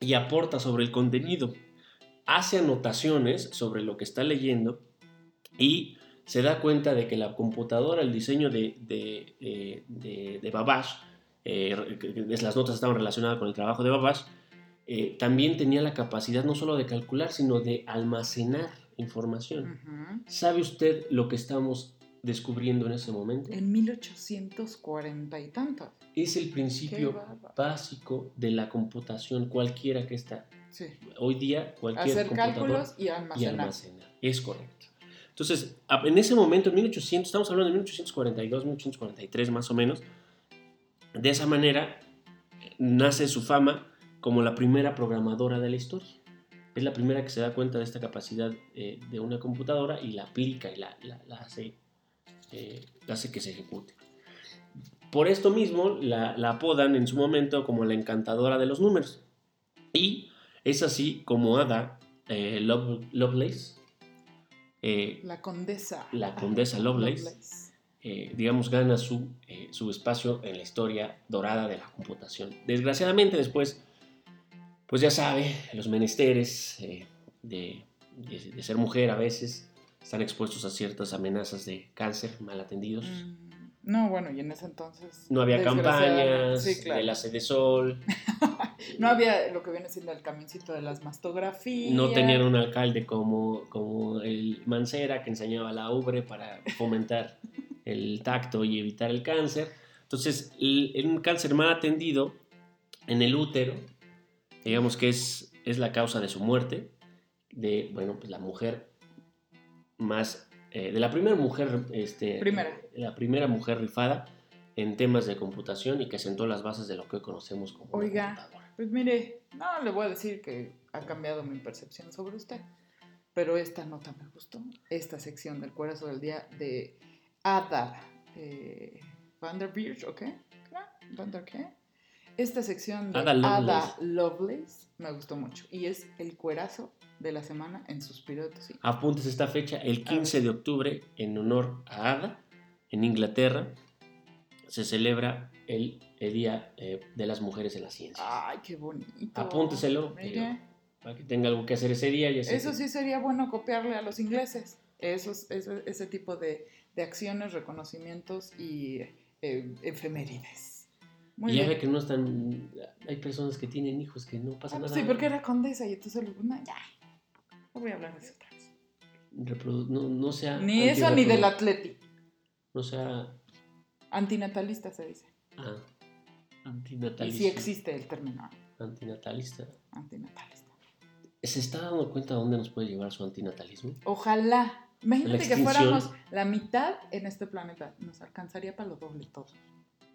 Speaker 1: y aporta sobre el contenido. Hace anotaciones sobre lo que está leyendo y se da cuenta de que la computadora, el diseño de, de, eh, de- de que las notas estaban relacionadas con el trabajo de Babbage, eh, también tenía la capacidad no solo de calcular, sino de almacenar información.
Speaker 2: Ujú.
Speaker 1: ¿Sabe usted lo que estamos descubriendo en ese momento?
Speaker 2: En 1840 y tantos.
Speaker 1: Es el principio básico de la computación, cualquiera que está.
Speaker 2: Sí.
Speaker 1: Hoy día, cualquier
Speaker 2: Hacer cálculos y
Speaker 1: y
Speaker 2: almacenar.
Speaker 1: almacenar. Es correcto. Entonces, en ese momento, en 1800, estamos hablando de 1842, 1843 más o menos, de esa manera nace su fama como la primera programadora de la historia. Es la primera que se da cuenta de esta capacidad eh, de una computadora y la aplica y la, la- la hace, eh, hace que se ejecute. Por esto mismo la, la apodan en su momento como la encantadora de los números. Y es así como Ada eh, Love- Lovelace, eh,
Speaker 2: La condesa.
Speaker 1: La condesa Lovelace. Eh, digamos, gana su, eh, su espacio en la historia dorada de la computación. Desgraciadamente después, pues ya sabe, los menesteres eh, de, de- de ser mujer a veces están expuestos a ciertas amenazas de cáncer mal atendidos.
Speaker 2: Mm, No, bueno, y en ese entonces.
Speaker 1: No había campañas
Speaker 2: Sí, claro.
Speaker 1: de la sede sol,
Speaker 2: No había lo que viene siendo el camioncito de las mastografías.
Speaker 1: no tenían un alcalde como, como el Mancera que enseñaba la ubre para fomentar el tacto y evitar el cáncer. Entonces, en un cáncer mal atendido en el útero, digamos que es, es la causa de su muerte, de, bueno, pues la mujer más, eh, de la primera mujer, este,
Speaker 2: Primera.
Speaker 1: la primera mujer rifada en temas de computación y que sentó las bases de lo que hoy conocemos como
Speaker 2: Oiga.
Speaker 1: computadora.
Speaker 2: Pues mire, no le voy a decir que ha cambiado mi percepción sobre usted, pero esta nota me gustó. Esta sección del cuerazo del día de Ada eh, Vanderbilt, ¿o qué? ¿Vander qué? Esta sección de
Speaker 1: Ada
Speaker 2: Ada
Speaker 1: Lovelace.
Speaker 2: Me gustó mucho y es el cuerazo de la semana en Suspiro de Tocino.
Speaker 1: Apuntes esta fecha, el 15 de octubre, en honor a Ada, en Inglaterra, se celebra el, el Día eh, de las Mujeres en la Ciencia.
Speaker 2: Ay, qué bonito.
Speaker 1: Apúnteselo, Para que tenga algo que hacer ese día. Sé
Speaker 2: Eso sí sería bueno copiarle a los ingleses. Esos, ese, ese tipo de, de acciones, reconocimientos y eh, efemérides. Muy
Speaker 1: y ve que no están. Hay personas que tienen hijos que no pasa
Speaker 2: Ah, pues
Speaker 1: nada.
Speaker 2: sí, porque era condesa y entonces no, ya. No voy a hablar de eso otra vez.
Speaker 1: Reprodu- no, no sea.
Speaker 2: Ni eso ni del atleti.
Speaker 1: No sea.
Speaker 2: Antinatalista se dice.
Speaker 1: ah,
Speaker 2: Y
Speaker 1: antinatalista.
Speaker 2: sí existe el término
Speaker 1: Antinatalista.
Speaker 2: antinatalista.
Speaker 1: ¿Se está dando cuenta a dónde nos puede llevar su antinatalismo?
Speaker 2: Ojalá. Imagínate que fuéramos la mitad en este planeta. Nos alcanzaría para lo doble todo.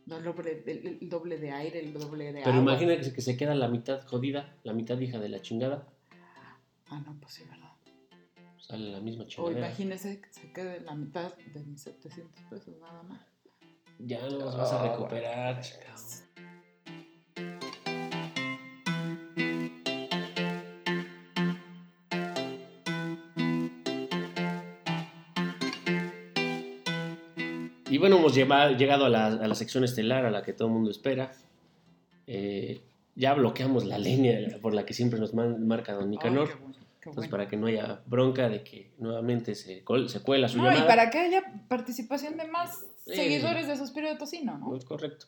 Speaker 2: Lo doble, el, el doble de aire, el doble de
Speaker 1: Pero
Speaker 2: agua.
Speaker 1: que se, que se queda la mitad jodida, la mitad hija de la chingada.
Speaker 2: Ah, no, pues sí, ¿verdad?
Speaker 1: Sale la misma
Speaker 2: O
Speaker 1: chingadera.
Speaker 2: imagínese que se quede la mitad de mis 700 pesos nada más.
Speaker 1: Ya no los vas a
Speaker 2: Ah,
Speaker 1: recuperar,
Speaker 2: bueno.
Speaker 1: Bueno, hemos lleva- llegado a la, a la sección estelar a la que todo el mundo espera. Eh, ya bloqueamos la línea por la que siempre nos man- marca Don Nicanor.
Speaker 2: Qué bueno,
Speaker 1: Entonces,
Speaker 2: bueno.
Speaker 1: para que no haya bronca de que nuevamente se, se cuela su
Speaker 2: No,
Speaker 1: llamada.
Speaker 2: y para que haya participación de más
Speaker 1: Eh,
Speaker 2: seguidores de Suspiro de Tocino, ¿no?
Speaker 1: Es correcto.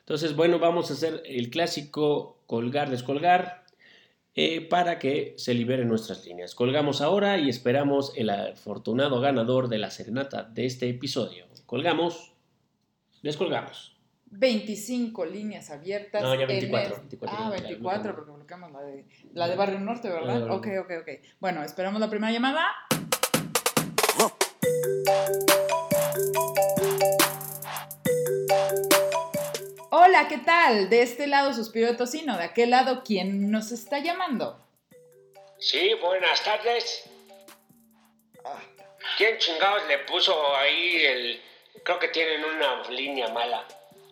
Speaker 1: Entonces, bueno, vamos a hacer el clásico colgar, descolgar, eh, para que se liberen nuestras líneas. Colgamos ahora y esperamos el afortunado ganador de la serenata de este episodio. Colgamos, descolgamos.
Speaker 2: 25 líneas abiertas.
Speaker 1: No, ya
Speaker 2: en
Speaker 1: 24,
Speaker 2: el-
Speaker 1: 24,
Speaker 2: ah,
Speaker 1: ya,
Speaker 2: 24,
Speaker 1: ya.
Speaker 2: porque bloqueamos la de, la de Barrio Norte, ¿verdad? Ok, ok, ok. Bueno, esperamos la primera llamada. Hola, ¿qué tal? De este lado Suspiro de Tocino, de aquel lado, ¿quién nos está llamando?
Speaker 5: Sí, buenas tardes.
Speaker 1: ¿Quién chingados le puso ahí el... Creo que tienen una línea mala.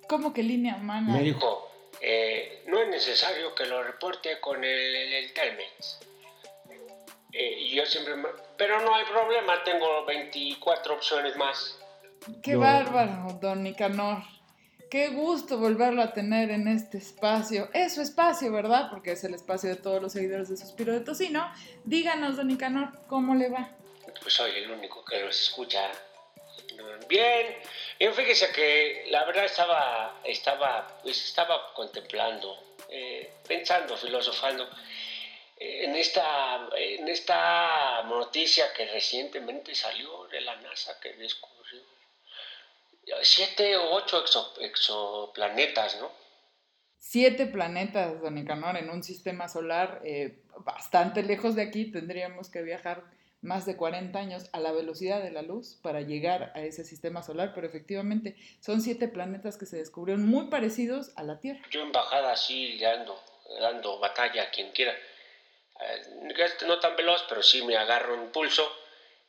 Speaker 2: ¿Cómo que línea humana?
Speaker 6: Me dijo,
Speaker 1: Dijo, eh, no es necesario que lo reporte con el, el, el Telmex. Eh, y yo siempre... me- Pero no hay problema, tengo 24 opciones más.
Speaker 2: Qué
Speaker 6: No.
Speaker 2: bárbaro, don Nicanor. Qué gusto volverlo a tener en este espacio. Es su espacio, ¿verdad? Porque es el espacio de todos los seguidores de Suspiro de Tocino. Díganos, don Nicanor, ¿cómo le va?
Speaker 1: Pues soy el único que los escucha. Bien. Y fíjese que la verdad estaba, estaba, pues estaba contemplando, eh, pensando, filosofando eh, en esta, en esta noticia que recientemente salió de la NASA que descubrió siete o ocho exo- exoplanetas, ¿no?
Speaker 2: Siete planetas, don Nicanor, en un sistema solar eh, bastante lejos de aquí. Tendríamos que viajar más de 40 años a la velocidad de la luz para llegar a ese sistema solar, pero efectivamente son siete planetas que se descubrieron muy parecidos a la Tierra.
Speaker 1: yo en bajada así dando, dando batalla a quien quiera. Eh, no tan veloz, pero sí me agarro en pulso.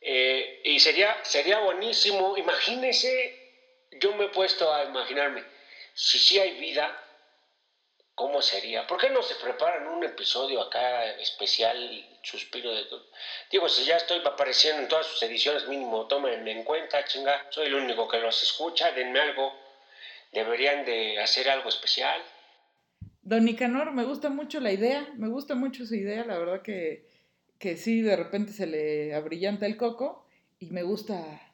Speaker 1: Eh, y sería, sería buenísimo, imagínese, yo me he puesto a imaginarme, si sí hay vida, ¿cómo sería? ¿Por qué no se preparan un episodio acá especial, suspiro de... Digo, si ya estoy apareciendo en todas sus ediciones, mínimo, tómenme en cuenta, chinga, soy el único que los escucha, denme algo, deberían de hacer algo especial.
Speaker 2: Don Nicanor, me gusta mucho la idea, me gusta mucho su idea, la verdad que, que sí, de repente se le abrillanta el coco y me gusta,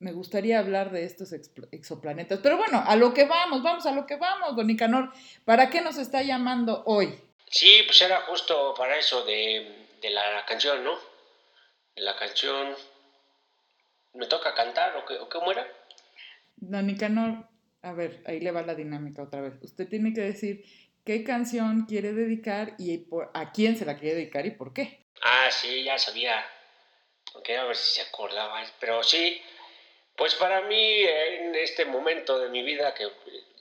Speaker 2: me gustaría hablar de estos exoplanetas. Pero bueno, a lo que vamos, vamos a lo que vamos, don Nicanor. ¿Para qué nos está llamando hoy?
Speaker 1: Sí, pues era justo para eso de, de la canción, ¿no? De la canción. ¿Me toca cantar o, qué, o cómo era?
Speaker 2: Don Nicanor, a ver, ahí le va la dinámica otra vez. Usted tiene que decir qué canción quiere dedicar y por- a quién se la quiere dedicar y por qué.
Speaker 1: Ah, sí, ya sabía. Ok, a ver si se acordaba. Pero sí, pues para mí, en este momento de mi vida, que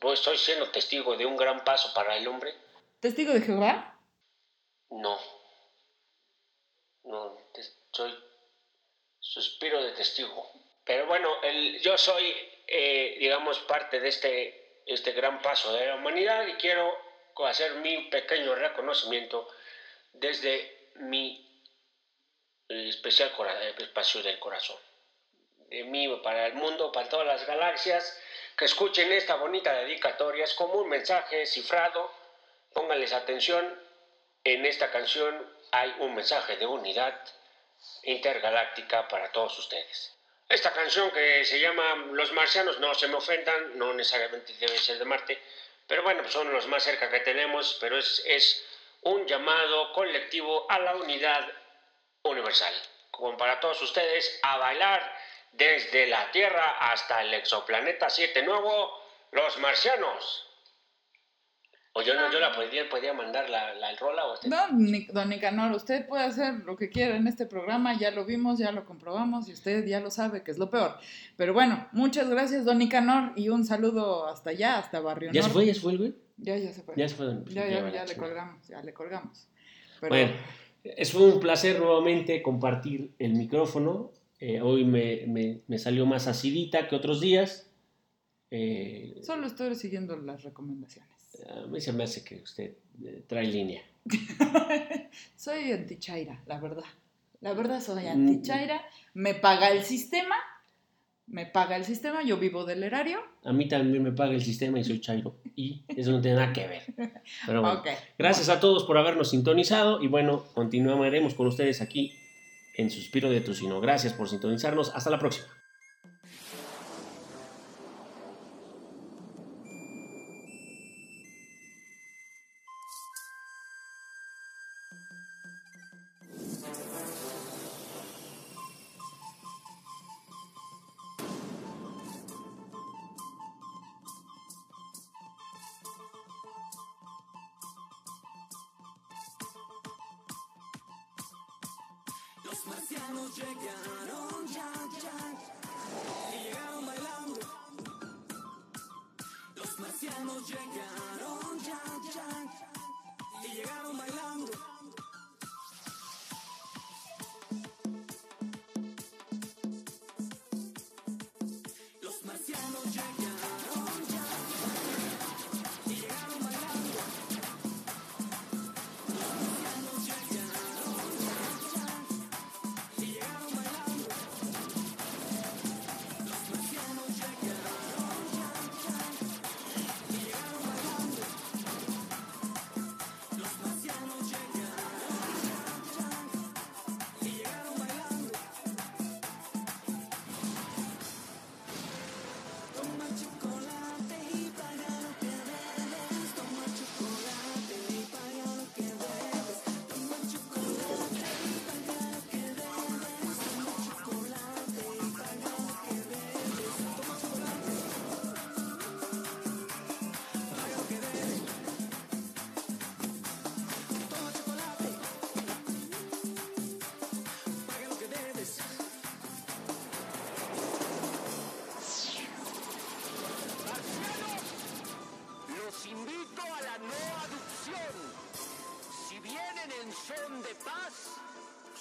Speaker 1: pues, estoy siendo testigo de un gran paso para el hombre,
Speaker 2: ¿Testigo de Jehová?
Speaker 1: no. No, te- soy suspiro de testigo. Pero bueno, el, yo soy, eh, digamos, parte de este, este gran paso de la humanidad y quiero hacer mi pequeño reconocimiento desde mi eh, especial espacio del corazón. De mí para el mundo, para todas las galaxias, que escuchen esta bonita dedicatoria. Es como un mensaje cifrado. Pónganles atención. En esta canción hay un mensaje de unidad intergaláctica para todos ustedes. Esta canción que se llama Los Marcianos, no se me ofendan, no necesariamente debe ser de Marte, pero bueno, pues son los más cerca que tenemos, pero es, es un llamado colectivo a la unidad universal. Como para todos ustedes, a bailar desde la Tierra hasta el exoplaneta 7 nuevo, los marcianos. O yo no, yo la podía, podía mandar la, la rola o usted?
Speaker 2: No, Ni- don Nicanor, usted puede hacer lo que quiera en este programa, ya lo vimos, ya lo comprobamos y usted ya lo sabe, que es lo peor. Pero bueno, muchas gracias, don Nicanor, y un saludo hasta allá, hasta Barrio
Speaker 6: ¿Ya se
Speaker 2: Norte.
Speaker 6: fue? ¿Ya se fue el güey?
Speaker 2: Ya, ya se fue.
Speaker 6: Ya se fue. don-
Speaker 2: ya,
Speaker 6: ya
Speaker 2: ya, ya le colgamos, ya le colgamos. Pero,
Speaker 6: Bueno, es un placer nuevamente compartir el micrófono. Eh, hoy me, me- me salió más acidita que otros días. Eh,
Speaker 2: solo estoy siguiendo las recomendaciones.
Speaker 6: a mí se me hace que usted eh, trae línea.
Speaker 2: soy antichaira, la verdad. La verdad soy
Speaker 6: Mm.
Speaker 2: antichaira. Me paga el sistema. Me paga el sistema. Yo vivo del erario.
Speaker 6: A mí también me paga el sistema y soy chairo. Y eso no tiene nada que ver. Pero bueno, gracias a todos por habernos sintonizado. Y bueno, continuaremos con ustedes aquí en Suspiro de Tocino. Gracias por sintonizarnos. Hasta la próxima.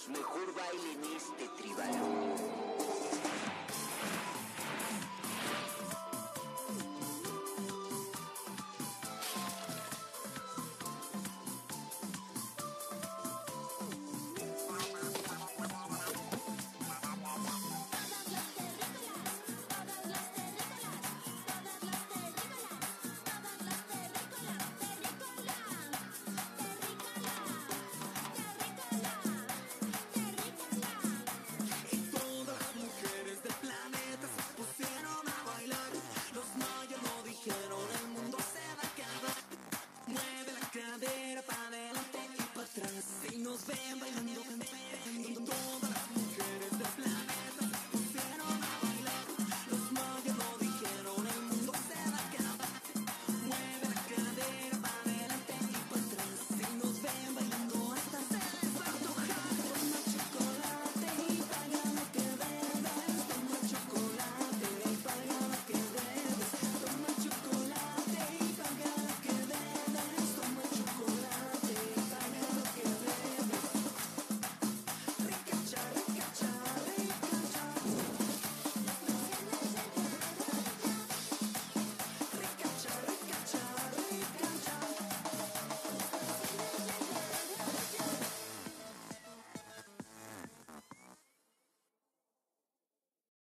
Speaker 1: Mejor baile en este tribal.